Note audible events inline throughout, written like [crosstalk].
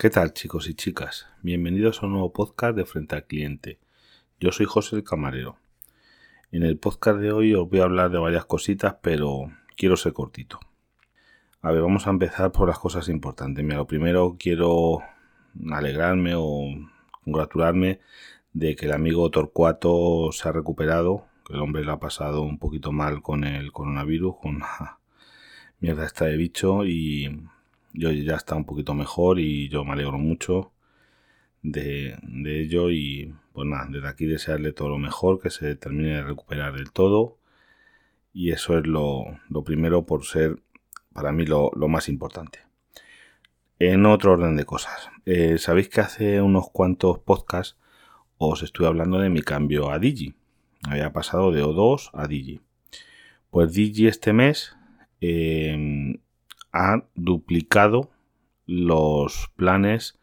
¿Qué tal chicos y chicas? Bienvenidos a un nuevo podcast de Frente al Cliente. Yo soy José el Camarero. En el podcast de hoy os voy a hablar de varias cositas, pero quiero ser cortito. A ver, vamos a empezar por las cosas importantes. Mira, lo primero quiero alegrarme o congratularme de que el amigo Torcuato se ha recuperado, que el hombre lo ha pasado un poquito mal con el coronavirus, con la mierda esta de bicho y yo ya está un poquito mejor y yo me alegro mucho de, ello y pues nada, desde aquí desearle todo lo mejor, que se termine de recuperar del todo y eso es lo, primero por ser para mí lo, más importante. En otro orden de cosas, eh, sabéis que hace unos cuantos podcasts os estuve hablando de mi cambio a Digi. Había pasado de O2 a Digi. Pues Digi este mes eh, ha duplicado los planes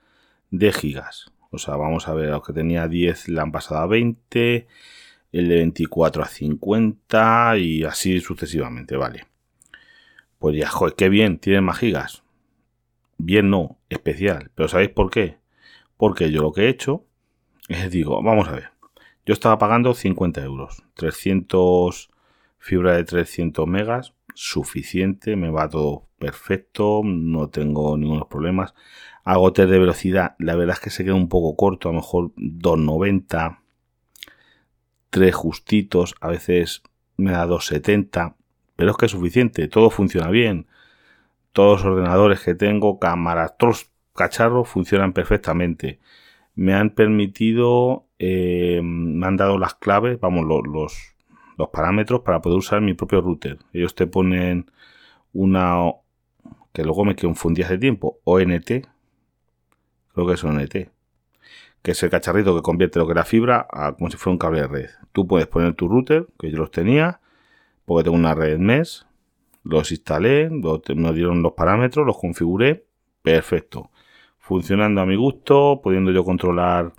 de gigas. O sea, vamos a ver, los que tenía 10 le han pasado a 20, el de 24 a 50 y así sucesivamente, vale. Pues ya, joder, qué bien, tiene más gigas. Bien no, especial. Pero ¿sabéis por qué? Porque yo lo que he hecho [laughs] es, digo, vamos a ver. Yo estaba pagando 50 euros, 300 fibra de 300 megas, suficiente, me va todo perfecto, no tengo ningún problemas. Hago test de velocidad, la verdad es que se queda un poco corto, a lo mejor 290, 3 justitos, a veces me da 270, pero es que es suficiente, todo funciona bien. Todos los ordenadores que tengo, cámaras, todos cacharros funcionan perfectamente. Me han permitido, eh, me han dado las claves, vamos, los los parámetros para poder usar mi propio router. Ellos te ponen una que luego me confundí hace tiempo, ONT, creo que es ONT, que es el cacharrito que convierte lo que era fibra a como si fuera un cable de red. Tú puedes poner tu router, que yo los tenía, porque tengo una red MES, los instalé, me dieron los parámetros, los configuré, perfecto. Funcionando a mi gusto, pudiendo yo controlar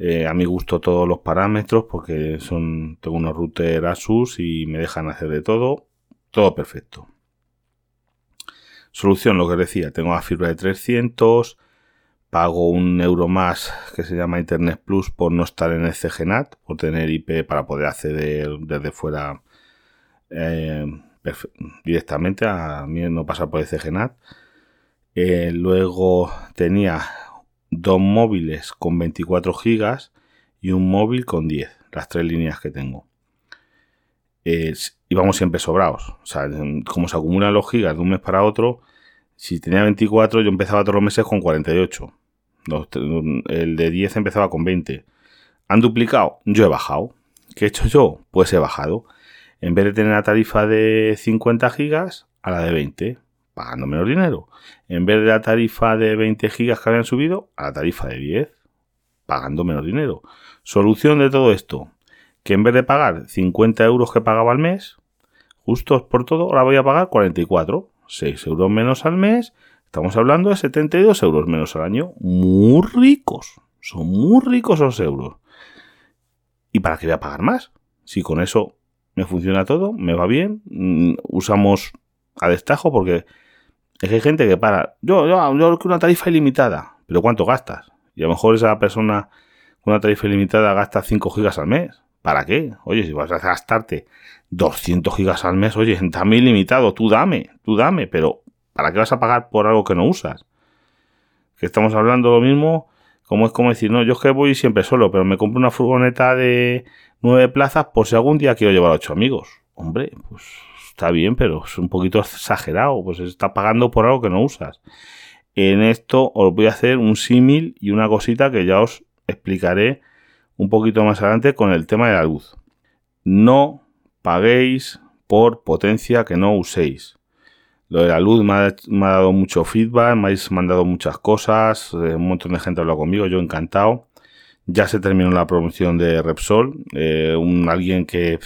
eh, a mi gusto todos los parámetros porque son tengo unos routers Asus y me dejan hacer de todo. Todo perfecto. Solución, lo que decía, tengo la fibra de 300, pago un euro más que se llama Internet Plus por no estar en el CGNAT, por tener IP para poder acceder desde fuera eh, directamente, a mí no pasar por el CGNAT. Eh, luego tenía dos móviles con 24 gigas y un móvil con 10, las tres líneas que tengo. Y vamos siempre sobrados. O sea, como se acumulan los gigas de un mes para otro, si tenía 24, yo empezaba todos los meses con 48. el de 10 empezaba con 20. ¿Han duplicado? Yo he bajado. ¿Qué he hecho yo? Pues he bajado. En vez de tener la tarifa de 50 gigas, a la de 20 pagando menos dinero. En vez de la tarifa de 20 gigas que habían subido, a la tarifa de 10, pagando menos dinero. Solución de todo esto, que en vez de pagar 50 euros que pagaba al mes, justos por todo, ahora voy a pagar 44, 6 euros menos al mes, estamos hablando de 72 euros menos al año, muy ricos, son muy ricos esos euros. ¿Y para qué voy a pagar más? Si con eso me funciona todo, me va bien, mm, usamos a destajo porque es que hay gente que para, yo, yo, yo quiero una tarifa ilimitada, pero ¿cuánto gastas? Y a lo mejor esa persona con una tarifa ilimitada gasta 5 gigas al mes. ¿Para qué? Oye, si vas a gastarte 200 gigas al mes, oye, dame ilimitado, tú dame, tú dame, pero ¿para qué vas a pagar por algo que no usas? Que estamos hablando lo mismo, como es como decir, no, yo es que voy siempre solo, pero me compro una furgoneta de nueve plazas por si algún día quiero llevar a ocho amigos. Hombre, pues está bien, pero es un poquito exagerado, pues está pagando por algo que no usas. En esto os voy a hacer un símil y una cosita que ya os explicaré un poquito más adelante con el tema de la luz. No paguéis por potencia que no uséis. Lo de la luz me ha, dado mucho feedback, me habéis mandado muchas cosas, eh, un montón de gente ha hablado conmigo, yo encantado. Ya se terminó la promoción de Repsol, eh, un, alguien que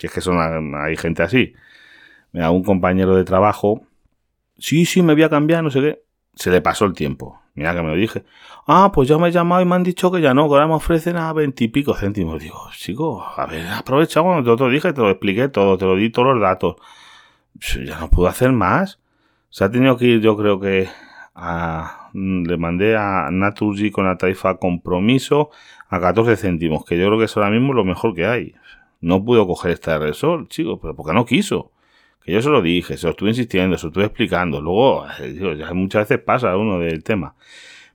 que es que son, hay gente así. Mira, un compañero de trabajo, sí, sí, me voy a cambiar, no sé qué. Se le pasó el tiempo. Mira que me lo dije. Ah, pues ya me he llamado y me han dicho que ya no, que ahora me ofrecen a veintipico céntimos. Digo, chico, a ver, aprovecha cuando te lo dije, te lo expliqué todo, te lo di todos los datos. Ya no puedo hacer más. Se ha tenido que ir, yo creo que a, le mandé a Naturgy con la tarifa compromiso a 14 céntimos, que yo creo que es ahora mismo lo mejor que hay. No pudo coger esta de Resol, chico, pero porque no quiso. Que yo se lo dije, se lo estuve insistiendo, se lo estuve explicando. Luego, eh, ya muchas veces pasa uno del tema.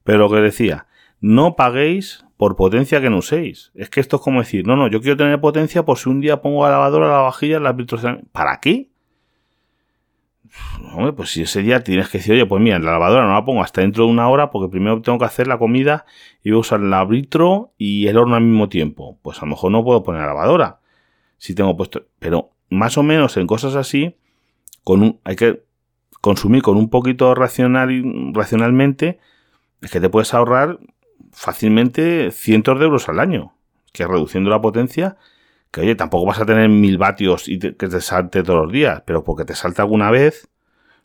Pero lo que decía, no paguéis por potencia que no uséis. Es que esto es como decir, no, no, yo quiero tener potencia por si un día pongo la lavadora, la vajilla, la ¿Para qué? Hombre, pues si ese día tienes que decir, oye, pues mira, la lavadora no la pongo hasta dentro de una hora porque primero tengo que hacer la comida y voy a usar el arbitro y el horno al mismo tiempo. Pues a lo mejor no puedo poner la lavadora. Si tengo puesto. Pero más o menos en cosas así, con un, hay que consumir con un poquito racional, racionalmente, es que te puedes ahorrar fácilmente cientos de euros al año. Que reduciendo la potencia, que oye, tampoco vas a tener mil vatios y que te salte todos los días, pero porque te salta alguna vez,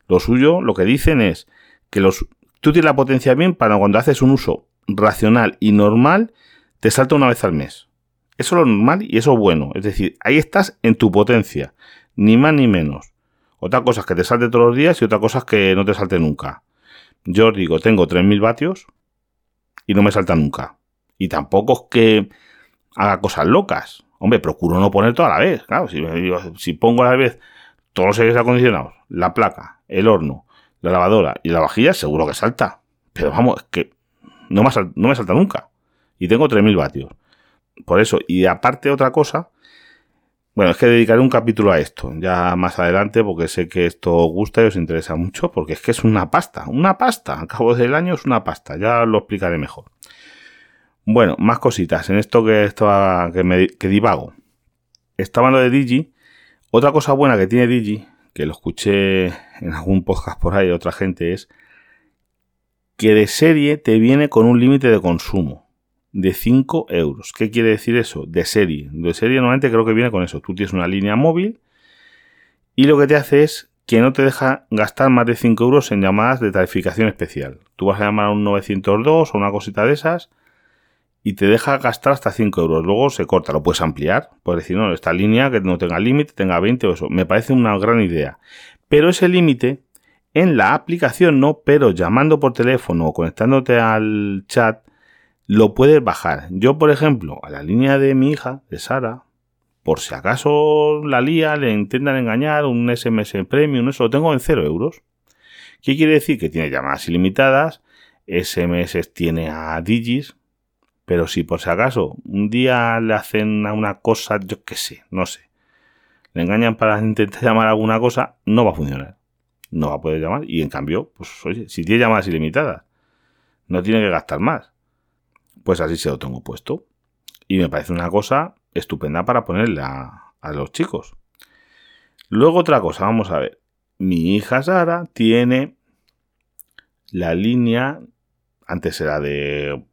lo suyo, lo que dicen es que los, tú tienes la potencia bien para cuando haces un uso racional y normal, te salta una vez al mes. Eso es lo normal y eso es bueno. Es decir, ahí estás en tu potencia, ni más ni menos. Otra cosa es que te salte todos los días y otra cosa es que no te salte nunca. Yo os digo, tengo 3.000 vatios y no me salta nunca. Y tampoco es que haga cosas locas. Hombre, procuro no poner toda la vez. Claro, si, pongo a la vez todos los aires acondicionados, la placa, el horno, la lavadora y la vajilla, seguro que salta. Pero vamos, es que no me, salta, no me salta nunca. Y tengo 3.000 vatios. Por eso, y aparte otra cosa, bueno, es que dedicaré un capítulo a esto, ya más adelante, porque sé que esto os gusta y os interesa mucho, porque es que es una pasta, una pasta, al cabo del año es una pasta, ya lo explicaré mejor. Bueno, más cositas, en esto que, estaba, que, me, que divago. Estaba lo de Digi, otra cosa buena que tiene Digi, que lo escuché en algún podcast por ahí de otra gente, es que de serie te viene con un límite de consumo de 5 euros. ¿Qué quiere decir eso? De serie. De serie normalmente creo que viene con eso. Tú tienes una línea móvil y lo que te hace es que no te deja gastar más de 5 euros en llamadas de tarificación especial. Tú vas a llamar a un 902 o una cosita de esas y te deja gastar hasta 5 euros. Luego se corta, lo puedes ampliar. Puedes decir, no, esta línea que no tenga límite, tenga 20 o eso. Me parece una gran idea. Pero ese límite en la aplicación no, pero llamando por teléfono o conectándote al chat lo puedes bajar. Yo, por ejemplo, a la línea de mi hija, de Sara, por si acaso la lía, le intentan engañar, un SMS premium, eso lo tengo en 0 euros. ¿Qué quiere decir? Que tiene llamadas ilimitadas, SMS tiene a Digis, pero si por si acaso un día le hacen una cosa, yo qué sé, no sé, le engañan para intentar llamar alguna cosa, no va a funcionar. No va a poder llamar y en cambio, pues oye, si tiene llamadas ilimitadas, no tiene que gastar más. Pues así se lo tengo puesto. Y me parece una cosa estupenda para ponerle a, los chicos. Luego otra cosa, vamos a ver. Mi hija Sara tiene la línea, antes era de,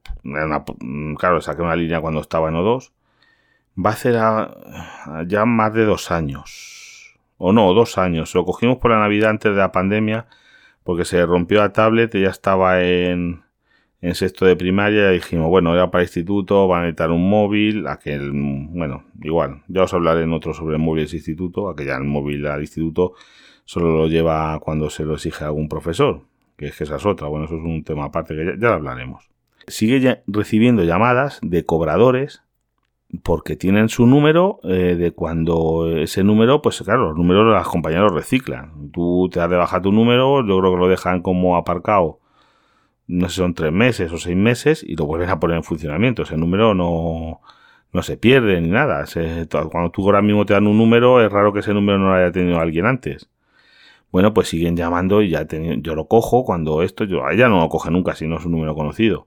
claro, saqué una línea cuando estaba en O2, va a ser ya más de dos años, o no, dos años, lo cogimos por la Navidad antes de la pandemia, porque se rompió la tablet, y ya estaba en, en sexto de primaria dijimos, bueno, ya para instituto van a necesitar un móvil, aquel, bueno, igual, ya os hablaré en otro sobre móviles instituto, aquella el móvil al instituto solo lo lleva cuando se lo exige algún profesor, que es que esa es otra, bueno, eso es un tema aparte que ya, lo hablaremos. Sigue ya recibiendo llamadas de cobradores porque tienen su número eh, de cuando ese número, pues claro, los números las compañías los reciclan. Tú te das de baja tu número, yo creo que lo dejan como aparcado no sé, son tres meses o seis meses y lo vuelven a poner en funcionamiento. Ese número no, no se pierde ni nada. cuando tú ahora mismo te dan un número, es raro que ese número no lo haya tenido alguien antes. Bueno, pues siguen llamando y ya yo lo cojo cuando esto, yo ella no lo coge nunca si no es un número conocido.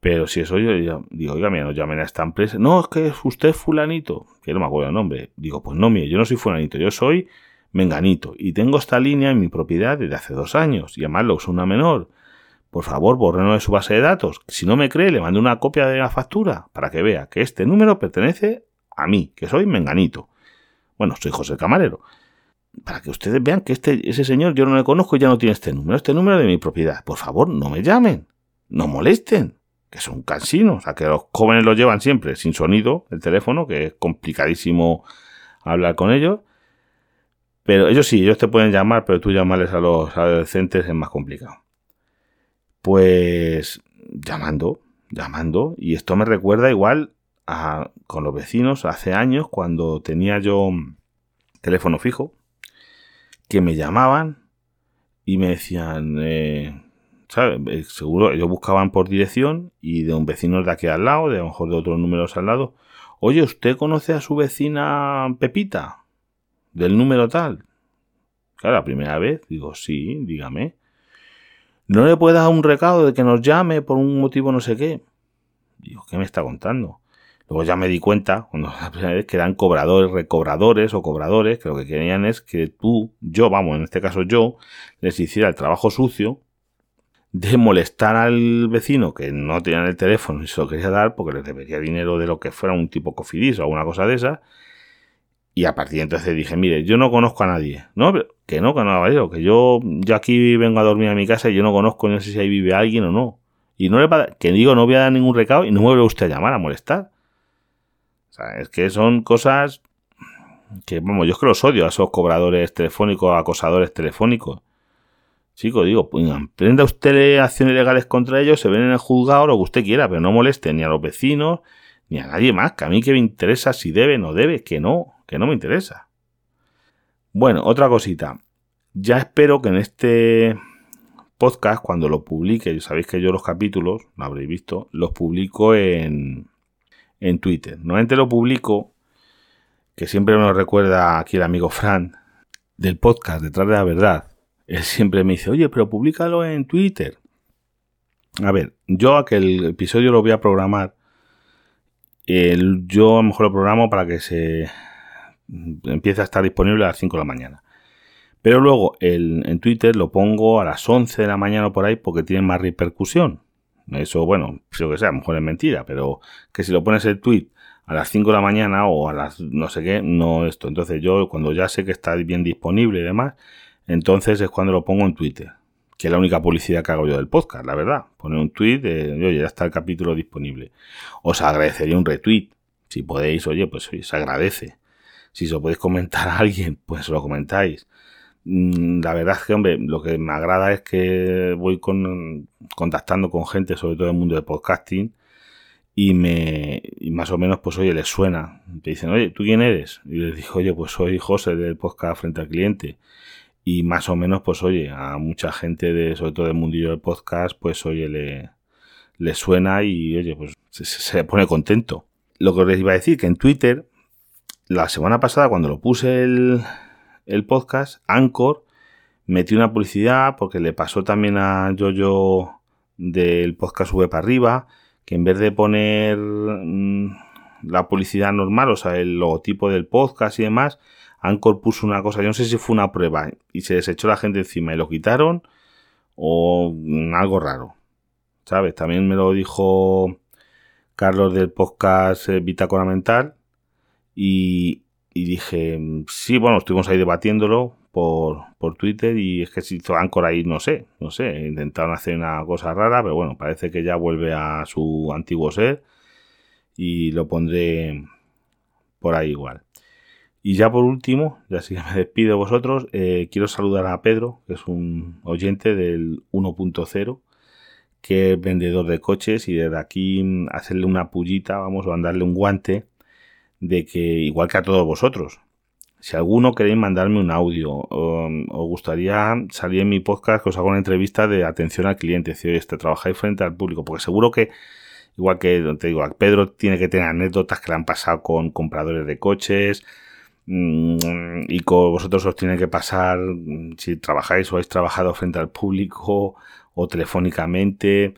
Pero si eso yo, digo, oiga, mira, no llamen a esta empresa. No, es que usted es fulanito, que no me acuerdo el nombre. Digo, pues no, mire, yo no soy fulanito, yo soy menganito. Y tengo esta línea en mi propiedad desde hace dos años. Y además lo uso una menor por favor, borreno de su base de datos. Si no me cree, le mando una copia de la factura para que vea que este número pertenece a mí, que soy Menganito. Bueno, soy José Camarero. Para que ustedes vean que este, ese señor yo no le conozco y ya no tiene este número. Este número de mi propiedad. Por favor, no me llamen. No molesten. Que son cansinos. Sea, que los jóvenes lo llevan siempre sin sonido el teléfono, que es complicadísimo hablar con ellos. Pero ellos sí, ellos te pueden llamar, pero tú llamarles a los adolescentes es más complicado. Pues llamando, llamando. Y esto me recuerda igual a, con los vecinos hace años cuando tenía yo teléfono fijo, que me llamaban y me decían, eh, ¿sabes? Eh, seguro, ellos buscaban por dirección y de un vecino de aquí al lado, de a lo mejor de otros números al lado. Oye, ¿usted conoce a su vecina Pepita? Del número tal. Claro, la primera vez, digo, sí, dígame. ¿No le puede dar un recado de que nos llame por un motivo no sé qué? Digo, ¿qué me está contando? Luego ya me di cuenta, cuando [laughs] la primera vez, que eran cobradores, recobradores o cobradores, que lo que querían es que tú, yo, vamos, en este caso yo, les hiciera el trabajo sucio de molestar al vecino que no tenía el teléfono y se lo quería dar porque les debería dinero de lo que fuera un tipo cofidis o alguna cosa de esa. Y a partir de entonces dije, mire, yo no conozco a nadie. No, que no, que no, que yo, yo aquí vengo a dormir a mi casa y yo no conozco, no sé si ahí vive alguien o no. Y no le que digo, no voy a dar ningún recado y no me vuelve usted a llamar a molestar. O sea, es que son cosas que, vamos, yo es que los odio a esos cobradores telefónicos, acosadores telefónicos. Chico, digo, pues, prenda usted acciones legales contra ellos, se ven en el juzgado, lo que usted quiera, pero no moleste ni a los vecinos, ni a nadie más, que a mí que me interesa si debe no debe, que no, que no me interesa. Bueno, otra cosita. Ya espero que en este podcast, cuando lo publique, sabéis que yo los capítulos, lo habréis visto, los publico en, en Twitter. Normalmente lo publico, que siempre me lo recuerda aquí el amigo Fran, del podcast Detrás de la Verdad él siempre me dice, oye, pero públicalo en Twitter. A ver, yo aquel episodio lo voy a programar. El, yo a lo mejor lo programo para que se empiece a estar disponible a las 5 de la mañana. Pero luego el, en Twitter lo pongo a las 11 de la mañana o por ahí porque tiene más repercusión. Eso, bueno, creo que sea, a lo mejor es mentira, pero que si lo pones el tweet a las 5 de la mañana o a las no sé qué, no esto. Entonces yo cuando ya sé que está bien disponible y demás, entonces es cuando lo pongo en Twitter, que es la única publicidad que hago yo del podcast, la verdad. Poner un tweet de, oye, ya está el capítulo disponible. Os agradecería un retweet. Si podéis, oye, pues oye, se agradece. Si se lo podéis comentar a alguien, [laughs] pues lo comentáis. Mm, la verdad es que, hombre, lo que me agrada es que voy con, contactando con gente, sobre todo del mundo del podcasting, y me más o menos, pues oye, les suena. Te dicen, oye, ¿tú quién eres? Y les digo, oye, pues soy José del podcast Frente al Cliente y más o menos, pues oye, a mucha gente, de, sobre todo del mundillo del podcast, pues oye, le, le suena y oye, pues se, pone contento. Lo que os iba a decir, que en Twitter, la semana pasada, cuando lo puse el, podcast, Anchor, metí una publicidad porque le pasó también a Yoyo del podcast para arriba, que en vez de poner mm, la publicidad normal, o sea, el logotipo del podcast y demás, Anchor puso una cosa, yo no sé si fue una prueba y se desechó la gente encima y lo quitaron o algo raro. ¿Sabes? También me lo dijo Carlos del podcast eh, Mental y, dije, sí, bueno, estuvimos ahí debatiéndolo por, por Twitter y es que si hizo Anchor ahí, no sé, no sé, intentaron hacer una cosa rara, pero bueno, parece que ya vuelve a su antiguo ser y lo pondré por ahí igual. Y ya por último, [laughs] ya sí que me despido de vosotros, eh, quiero saludar a Pedro, que es un oyente del 1.0, que es vendedor de coches y desde aquí mm, hacerle una pullita, vamos a darle un guante de que, igual que a todos vosotros, si alguno queréis mandarme un audio o os gustaría salir en mi podcast que os haga una entrevista de atención al cliente, si este, trabajáis frente al público, porque seguro que, igual que te digo, Pedro tiene que tener anécdotas que le han pasado con compradores de coches, Mm, y con vosotros os tiene que pasar mm, si trabajáis o habéis trabajado frente al público o telefónicamente,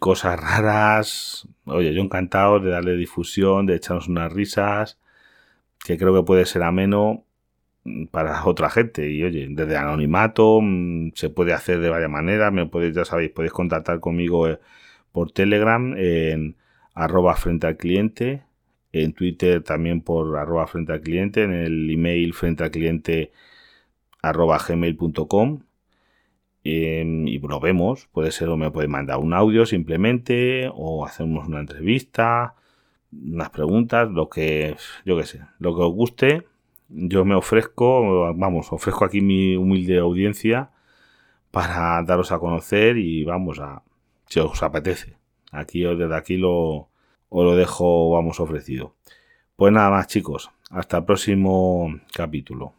cosas raras. Oye, yo encantado de darle difusión, de echarnos unas risas, que creo que puede ser ameno para otra gente. Y oye, desde anonimato se puede hacer de varias maneras. Me podéis, ya sabéis, podéis contactar conmigo eh, por Telegram en arroba frente al cliente en Twitter también por arroba frente al cliente, en el email frente al cliente arroba gmail.com y lo vemos, puede ser o me puede mandar un audio simplemente o hacemos una entrevista, unas preguntas, lo que yo que sé, lo que os guste, yo me ofrezco, vamos, ofrezco aquí mi humilde audiencia para daros a conocer y vamos a, si os apetece. Aquí desde aquí lo, os lo dejo, vamos, ofrecido. Pues nada más chicos, hasta el próximo capítulo.